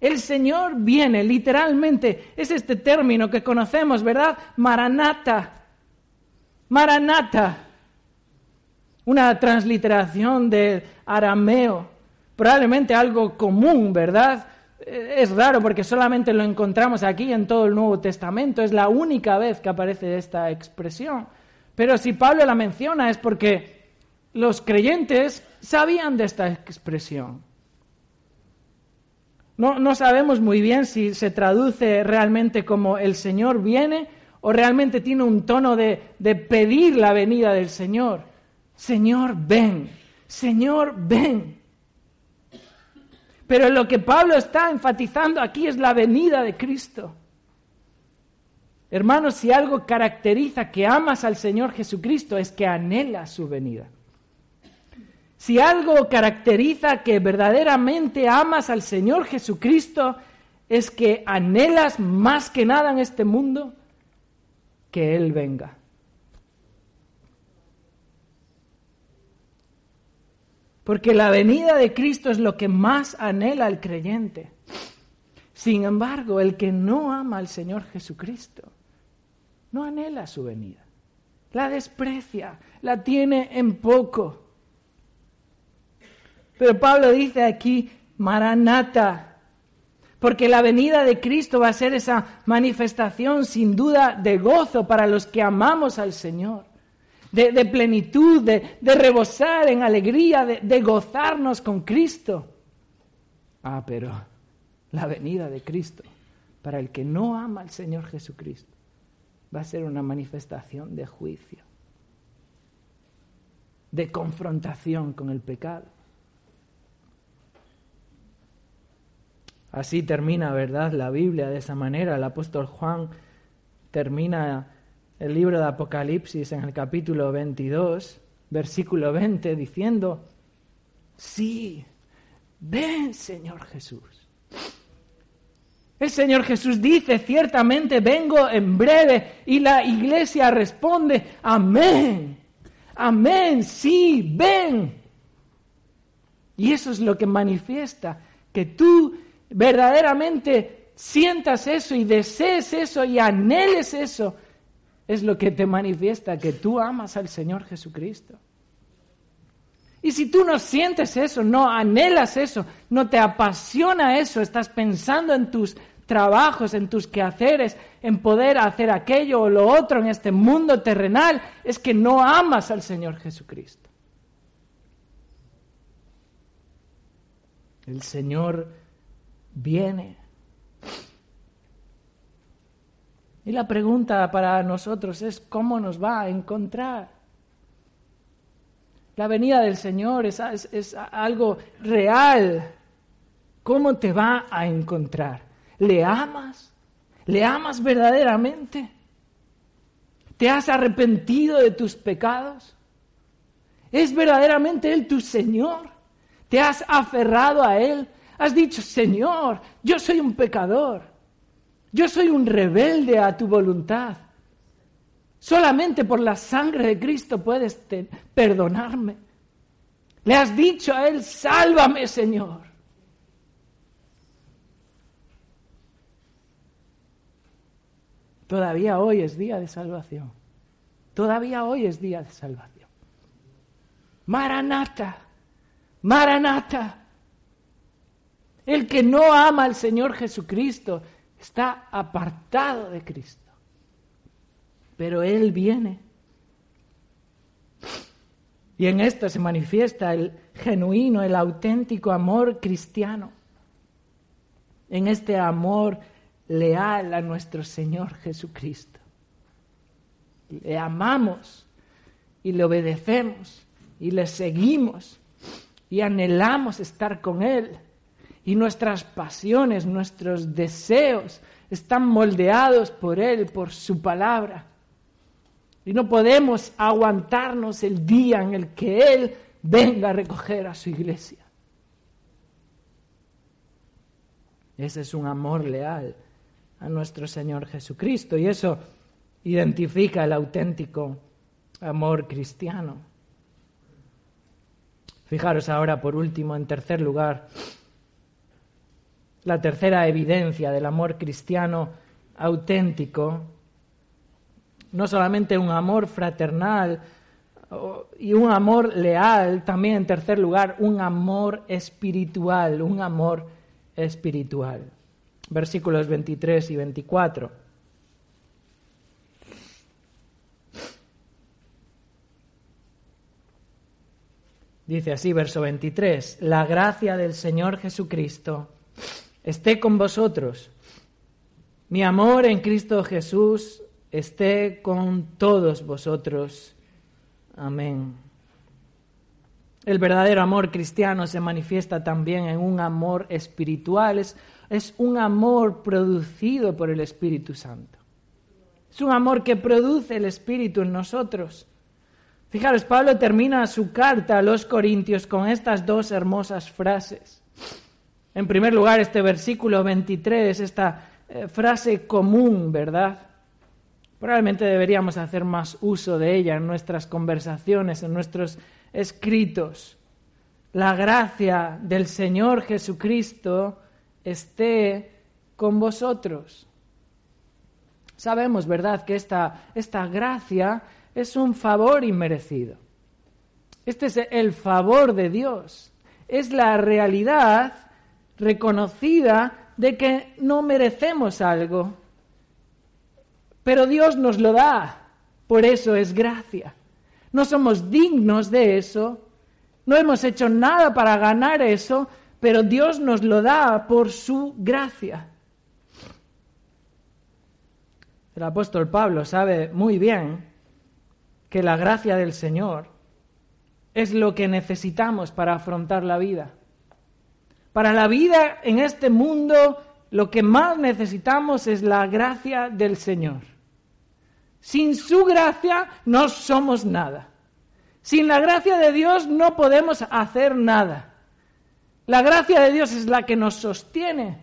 El Señor viene, literalmente, es este término que conocemos, ¿verdad? Maranata. Maranata una transliteración del arameo, probablemente algo común, ¿verdad? Eh, es raro porque solamente lo encontramos aquí en todo el Nuevo Testamento, es la única vez que aparece esta expresión. Pero si Pablo la menciona es porque los creyentes sabían de esta expresión. No, sabemos muy bien si se traduce realmente como el Señor viene o realmente tiene un tono de, de pedir la venida del Señor. Señor, ven, Señor, ven. Pero lo que Pablo está enfatizando aquí es la venida de Cristo. Hermanos, si algo caracteriza que amas al Señor Jesucristo es que anhela su venida. Si algo caracteriza que verdaderamente amas al Señor Jesucristo es que anhelas más que nada en este mundo que Él venga. Porque la venida de Cristo es lo que más anhela el creyente. Sin embargo, el que no ama al Señor Jesucristo no anhela su venida. La desprecia, la tiene en poco. Pero Pablo dice aquí, Maranata, porque la venida de Cristo va a ser esa manifestación sin duda de gozo para los que amamos al Señor de, plenitud, de, rebosar en alegría, de gozarnos con Cristo. Ah, pero la venida de Cristo, para el que no ama al Señor Jesucristo, va a ser una manifestación de juicio, de confrontación con el pecado. Así termina, ¿verdad?, la Biblia de esa manera. El apóstol Juan termina el libro de Apocalipsis en el capítulo 22, versículo 20, diciendo, sí, ven Señor Jesús. El Señor Jesús dice, ciertamente vengo en breve, y la iglesia responde, amén, amén, sí, ven. Y eso es lo que manifiesta, que tú verdaderamente sientas eso y desees eso y anheles eso es lo que te manifiesta que tú amas al Señor Jesucristo. Y si tú no sientes eso, no anhelas eso, no te apasiona eso, estás pensando en tus trabajos, en tus quehaceres, en poder hacer aquello o lo otro en este mundo terrenal, es que no amas al Señor Jesucristo. El Señor viene Y la pregunta para nosotros es cómo nos va a encontrar. La venida del Señor es, algo real. ¿Cómo te va a encontrar? ¿Le amas? ¿Le amas verdaderamente? ¿Te has arrepentido de tus pecados? ¿Es verdaderamente Él tu Señor? ¿Te has aferrado a Él? Has dicho, Señor, yo soy un pecador. Yo soy un rebelde a tu voluntad. Solamente por la sangre de Cristo puedes perdonarme. Le has dicho a Él, sálvame Señor. Todavía hoy es día de salvación. Todavía hoy es día de salvación. Maranata, Maranata. El que no ama al Señor Jesucristo está apartado de Cristo. Pero Él viene. Y en esto se manifiesta el genuino, el auténtico amor cristiano. En este amor leal a nuestro Señor Jesucristo. Le amamos y le obedecemos y le seguimos y anhelamos estar con Él y nuestras pasiones, nuestros deseos están moldeados por Él, por su palabra. Y no podemos aguantarnos el día en el que Él venga a recoger a su iglesia. Ese es un amor leal a nuestro Señor Jesucristo y eso identifica el auténtico amor cristiano. Fijaros ahora, por último, en tercer lugar, la tercera evidencia del amor cristiano auténtico, no solamente un amor fraternal y un amor leal, también en tercer lugar un amor espiritual, un amor espiritual. Versículos 23 y 24. Dice así, verso 23, la gracia del Señor Jesucristo esté con vosotros. Mi amor en Cristo Jesús esté con todos vosotros. Amén. El verdadero amor cristiano se manifiesta también en un amor espiritual, es, es, un amor producido por el Espíritu Santo. Es un amor que produce el Espíritu en nosotros. Fijaros, Pablo termina su carta a los Corintios con estas dos hermosas frases. En primer lugar, este versículo 23, esta eh, frase común, ¿verdad? Probablemente deberíamos hacer más uso de ella en nuestras conversaciones, en nuestros escritos. La gracia del Señor Jesucristo esté con vosotros. Sabemos, ¿verdad?, que esta, esta gracia es un favor inmerecido. Este es el favor de Dios. Es la realidad reconocida de que no merecemos algo, pero Dios nos lo da. Por eso es gracia. No somos dignos de eso, no hemos hecho nada para ganar eso, pero Dios nos lo da por su gracia. El apóstol Pablo sabe muy bien que la gracia del Señor es lo que necesitamos para afrontar la vida. Para la vida en este mundo, lo que más necesitamos es la gracia del Señor. Sin su gracia no somos nada. Sin la gracia de Dios no podemos hacer nada. La gracia de Dios es la que nos sostiene,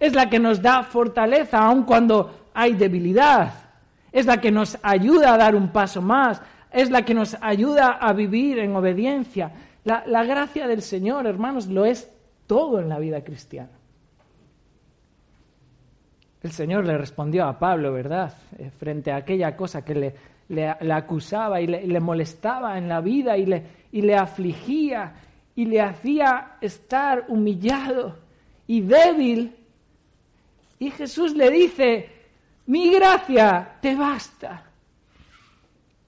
es la que nos da fortaleza aun cuando hay debilidad, es la que nos ayuda a dar un paso más, es la que nos ayuda a vivir en obediencia. La, la gracia del Señor, hermanos, lo es todo en la vida cristiana. El Señor le respondió a Pablo, ¿verdad? Eh, frente a aquella cosa que le, le, acusaba y le, molestaba en la vida y le, y le afligía y le hacía estar humillado y débil. Y Jesús le dice, mi gracia te basta.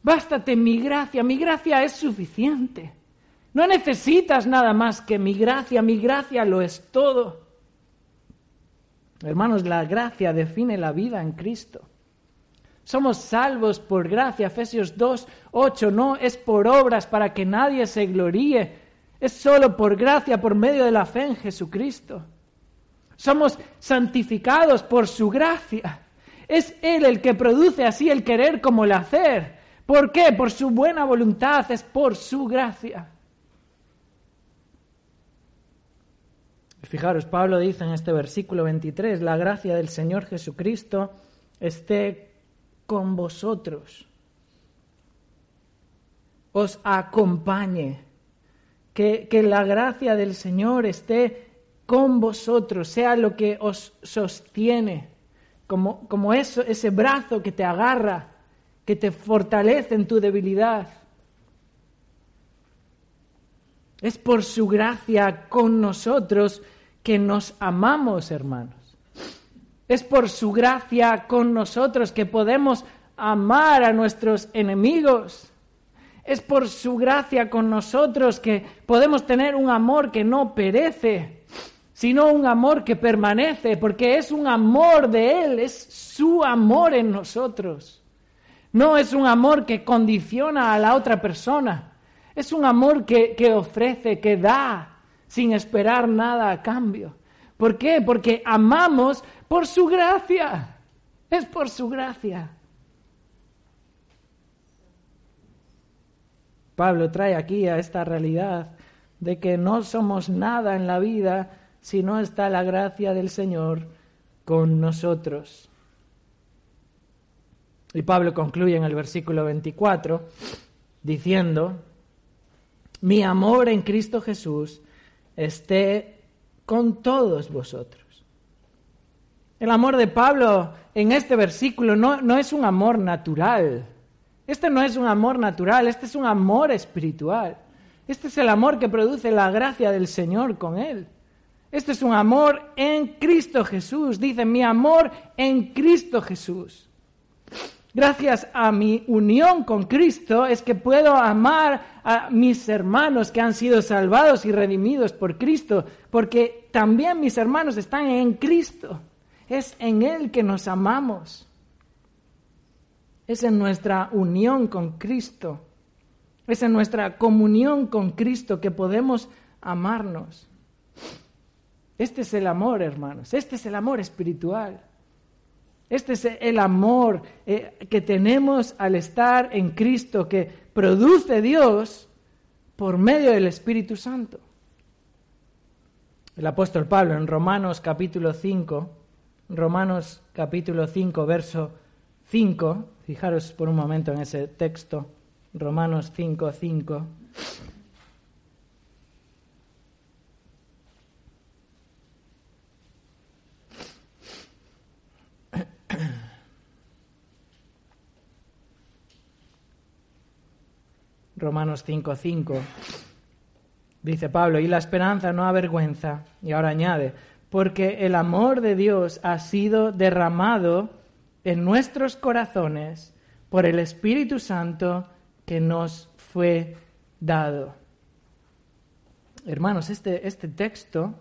Bástate mi gracia, mi gracia es suficiente. No necesitas nada más que mi gracia, mi gracia lo es todo. Hermanos, la gracia define la vida en Cristo. Somos salvos por gracia, Efesios 2, 8, no es por obras para que nadie se gloríe, es solo por gracia, por medio de la fe en Jesucristo. Somos santificados por su gracia. Es Él el que produce así el querer como el hacer. ¿Por qué? Por su buena voluntad, es por su gracia. Fijaros, Pablo dice en este versículo 23, la gracia del Señor Jesucristo esté con vosotros, os acompañe, que, que la gracia del Señor esté con vosotros, sea lo que os sostiene, como, como eso, ese brazo que te agarra, que te fortalece en tu debilidad. Es por su gracia con nosotros que nos amamos, hermanos. Es por su gracia con nosotros que podemos amar a nuestros enemigos. Es por su gracia con nosotros que podemos tener un amor que no perece, sino un amor que permanece, porque es un amor de Él, es su amor en nosotros. No es un amor que condiciona a la otra persona, es un amor que, que ofrece, que da, sin esperar nada a cambio. ¿Por qué? Porque amamos por su gracia. Es por su gracia. Pablo trae aquí a esta realidad de que no somos nada en la vida si no está la gracia del Señor con nosotros. Y Pablo concluye en el versículo 24 diciendo, mi amor en Cristo Jesús esté con todos vosotros. El amor de Pablo en este versículo no, no es un amor natural. Este no es un amor natural, este es un amor espiritual. Este es el amor que produce la gracia del Señor con él. Este es un amor en Cristo Jesús. Dice, mi amor en Cristo Jesús. Gracias a mi unión con Cristo es que puedo amar a mis hermanos que han sido salvados y redimidos por Cristo, porque también mis hermanos están en Cristo. Es en Él que nos amamos. Es en nuestra unión con Cristo. Es en nuestra comunión con Cristo que podemos amarnos. Este es el amor, hermanos. Este es el amor espiritual. Este es el amor eh, que tenemos al estar en Cristo, que produce Dios por medio del Espíritu Santo. El apóstol Pablo en Romanos capítulo 5, Romanos capítulo 5, verso 5, fijaros por un momento en ese texto, Romanos 5, 5. Romanos 5, 5. Dice Pablo, y la esperanza no avergüenza. Y ahora añade, porque el amor de Dios ha sido derramado en nuestros corazones por el Espíritu Santo que nos fue dado. Hermanos, este, este texto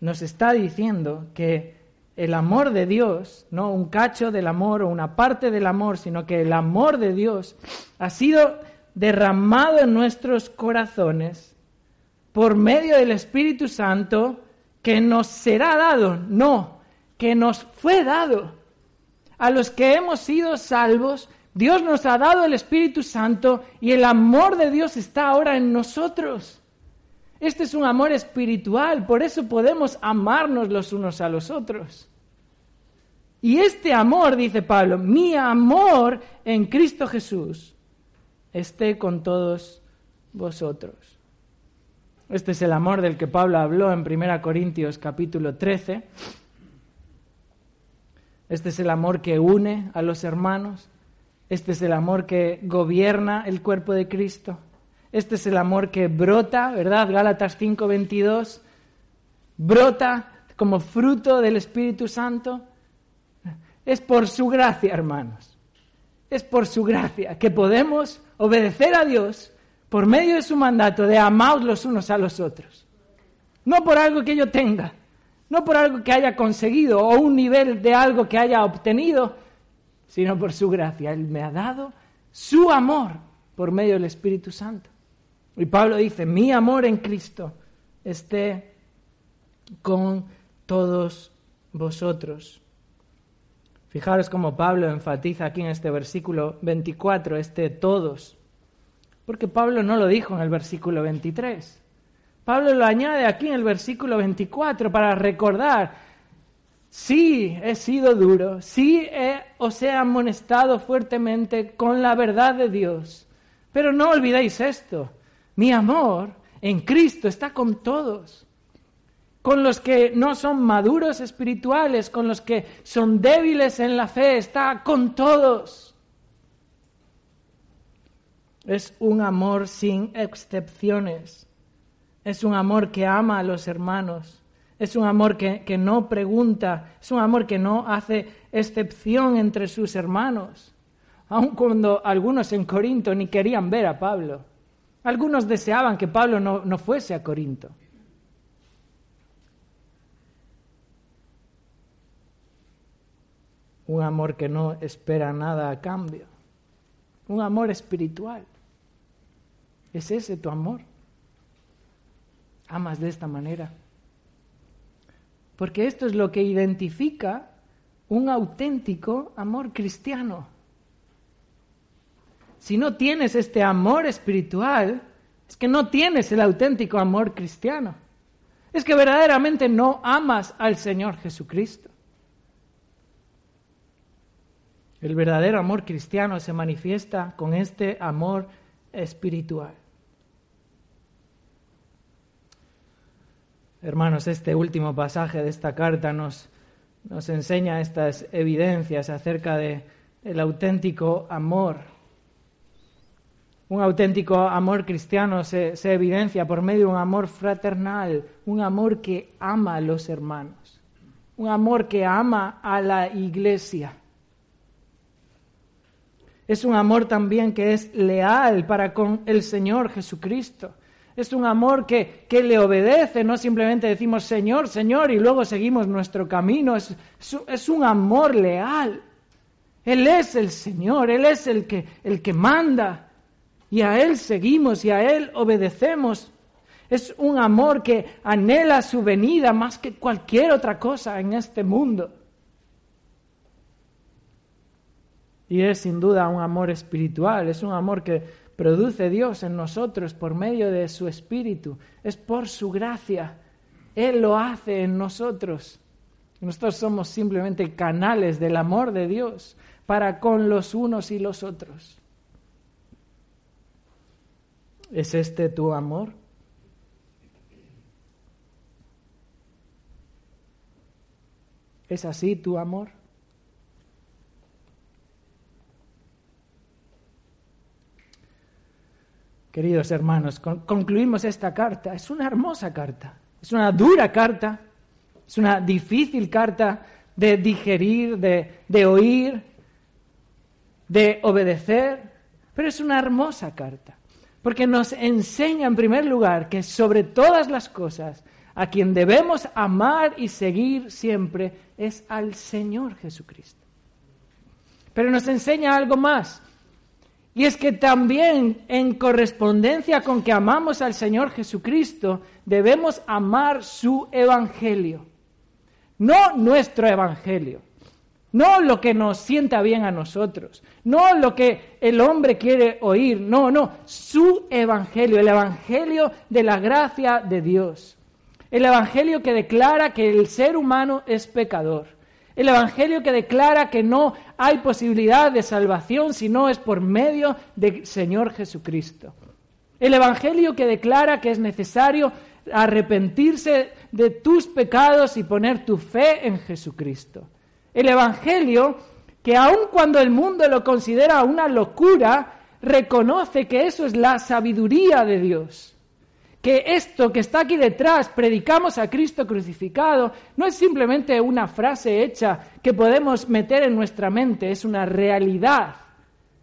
nos está diciendo que el amor de Dios, no un cacho del amor o una parte del amor, sino que el amor de Dios ha sido derramado en nuestros corazones por medio del Espíritu Santo que nos será dado, no, que nos fue dado. A los que hemos sido salvos, Dios nos ha dado el Espíritu Santo y el amor de Dios está ahora en nosotros. Este es un amor espiritual, por eso podemos amarnos los unos a los otros. Y este amor, dice Pablo, mi amor en Cristo Jesús, esté con todos vosotros. Este es el amor del que Pablo habló en 1 Corintios capítulo 13. Este es el amor que une a los hermanos. Este es el amor que gobierna el cuerpo de Cristo. Este es el amor que brota, ¿verdad? Gálatas 5:22. Brota como fruto del Espíritu Santo. Es por su gracia, hermanos. Es por su gracia que podemos obedecer a Dios por medio de su mandato de amaos los unos a los otros. No por algo que yo tenga, no por algo que haya conseguido o un nivel de algo que haya obtenido, sino por su gracia. Él me ha dado su amor por medio del Espíritu Santo. Y Pablo dice, mi amor en Cristo esté con todos vosotros. Fijaros cómo Pablo enfatiza aquí en este versículo 24, este todos. Porque Pablo no lo dijo en el versículo 23. Pablo lo añade aquí en el versículo 24 para recordar, sí he sido duro, sí os he amonestado fuertemente con la verdad de Dios, pero no olvidéis esto, mi amor en Cristo está con todos con los que no son maduros espirituales, con los que son débiles en la fe, está con todos. Es un amor sin excepciones. Es un amor que ama a los hermanos. Es un amor que, que no pregunta. Es un amor que no hace excepción entre sus hermanos. Aun cuando algunos en Corinto ni querían ver a Pablo. Algunos deseaban que Pablo no, no fuese a Corinto. un amor que no espera nada a cambio, un amor espiritual. ¿Es ese tu amor? ¿Amas de esta manera? Porque esto es lo que identifica un auténtico amor cristiano. Si no tienes este amor espiritual, es que no tienes el auténtico amor cristiano. Es que verdaderamente no amas al Señor Jesucristo. El verdadero amor cristiano se manifiesta con este amor espiritual. Hermanos, este último pasaje de esta carta nos, nos enseña estas evidencias acerca del el auténtico amor. Un auténtico amor cristiano se, se evidencia por medio de un amor fraternal, un amor que ama a los hermanos, un amor que ama a la iglesia. Es un amor también que es leal para con el Señor Jesucristo. Es un amor que, que le obedece, no simplemente decimos Señor, Señor y luego seguimos nuestro camino. Es, es un amor leal. Él es el Señor, Él es el que, el que manda y a Él seguimos y a Él obedecemos. Es un amor que anhela su venida más que cualquier otra cosa en este mundo. Y es sin duda un amor espiritual, es un amor que produce Dios en nosotros por medio de su Espíritu. Es por su gracia Él lo hace en nosotros. Nosotros somos simplemente canales del amor de Dios para con los unos y los otros. ¿Es este tu amor? ¿Es así tu amor? Queridos hermanos, concluimos esta carta. Es una hermosa carta, es una dura carta, es una difícil carta de digerir, de, de oír, de obedecer, pero es una hermosa carta, porque nos enseña en primer lugar que sobre todas las cosas a quien debemos amar y seguir siempre es al Señor Jesucristo. Pero nos enseña algo más, y es que también en correspondencia con que amamos al Señor Jesucristo, debemos amar su Evangelio, no nuestro Evangelio. No lo que nos sienta bien a nosotros, no lo que el hombre quiere oír, no, no, su evangelio, el evangelio de la gracia de Dios. El evangelio que declara que el ser humano es pecador. El evangelio que declara que no hay posibilidad de salvación si no es por medio del Señor Jesucristo. El evangelio que declara que es necesario arrepentirse de tus pecados y poner tu fe en Jesucristo. El Evangelio, que aun cuando el mundo lo considera una locura, reconoce que eso es la sabiduría de Dios. Que esto que está aquí detrás, predicamos a Cristo crucificado, no es simplemente una frase hecha que podemos meter en nuestra mente, es una realidad.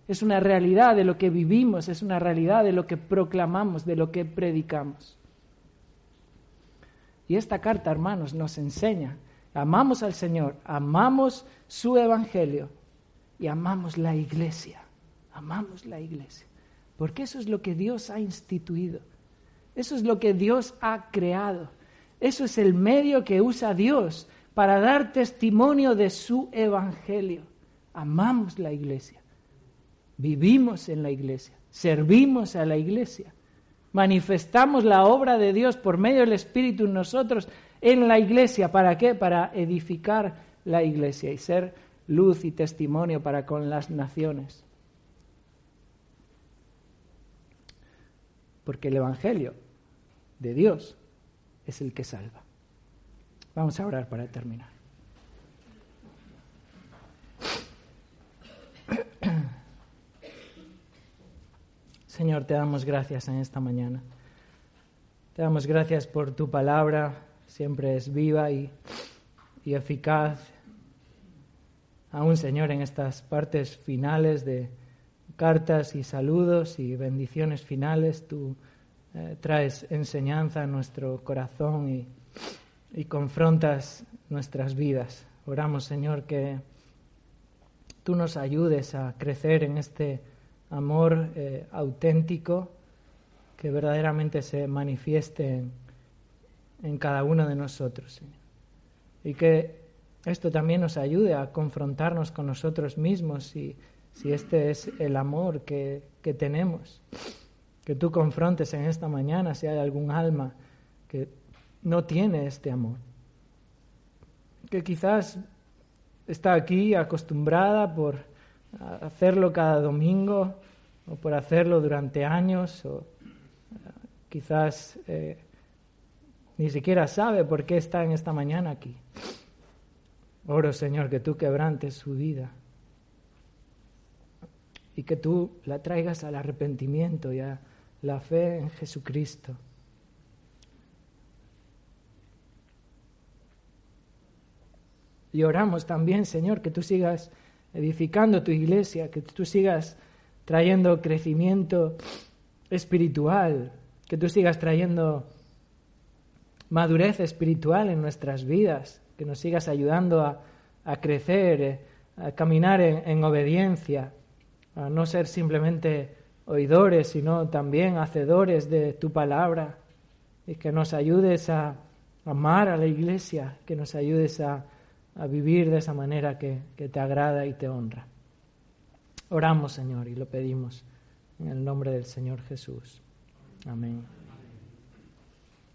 Es una realidad de lo que vivimos, es una realidad de lo que proclamamos, de lo que predicamos. Y esta carta, hermanos, nos enseña amamos al Señor, amamos su Evangelio y amamos la iglesia. Amamos la iglesia. Porque eso es lo que Dios ha instituido. Eso es lo que Dios ha creado. Eso es el medio que usa Dios para dar testimonio de su Evangelio. Amamos la iglesia. Vivimos en la iglesia. Servimos a la iglesia. Manifestamos la obra de Dios por medio del Espíritu en nosotros en la iglesia. ¿Para qué? Para edificar la iglesia y ser luz y testimonio para con las naciones. Porque el Evangelio de Dios es el que salva. Vamos a orar para terminar. Señor, te damos gracias en esta mañana. Te damos gracias por tu palabra, siempre es viva y, eficaz. Aún, Señor, en estas partes finales de cartas y saludos y bendiciones finales, tú eh, traes enseñanza a nuestro corazón y, y confrontas nuestras vidas. Oramos, Señor, que tú nos ayudes a crecer en este amor eh, auténtico que verdaderamente se manifieste en, en cada uno de nosotros, Señor. Y que esto también nos ayude a confrontarnos con nosotros mismos si, si este es el amor que, que tenemos. Que tú confrontes en esta mañana si hay algún alma que no tiene este amor. Que quizás está aquí acostumbrada por hacerlo cada domingo o por hacerlo durante años o quizás eh, ni siquiera sabe por qué está en esta mañana aquí. Oro, Señor, que tú quebrantes su vida y que tú la traigas al arrepentimiento y a la fe en Jesucristo. Y oramos también, Señor, que tú sigas edificando tu iglesia, que tú sigas trayendo crecimiento espiritual, que tú sigas trayendo madurez espiritual en nuestras vidas, que nos sigas ayudando a, crecer, eh, a caminar en, obediencia, a no ser simplemente oidores, sino también hacedores de tu palabra, y que nos ayudes a amar a la iglesia, que nos ayudes a, a vivir de esa manera que, que te agrada y te honra. Oramos, Señor, y lo pedimos en el nombre del Señor Jesús. Amén.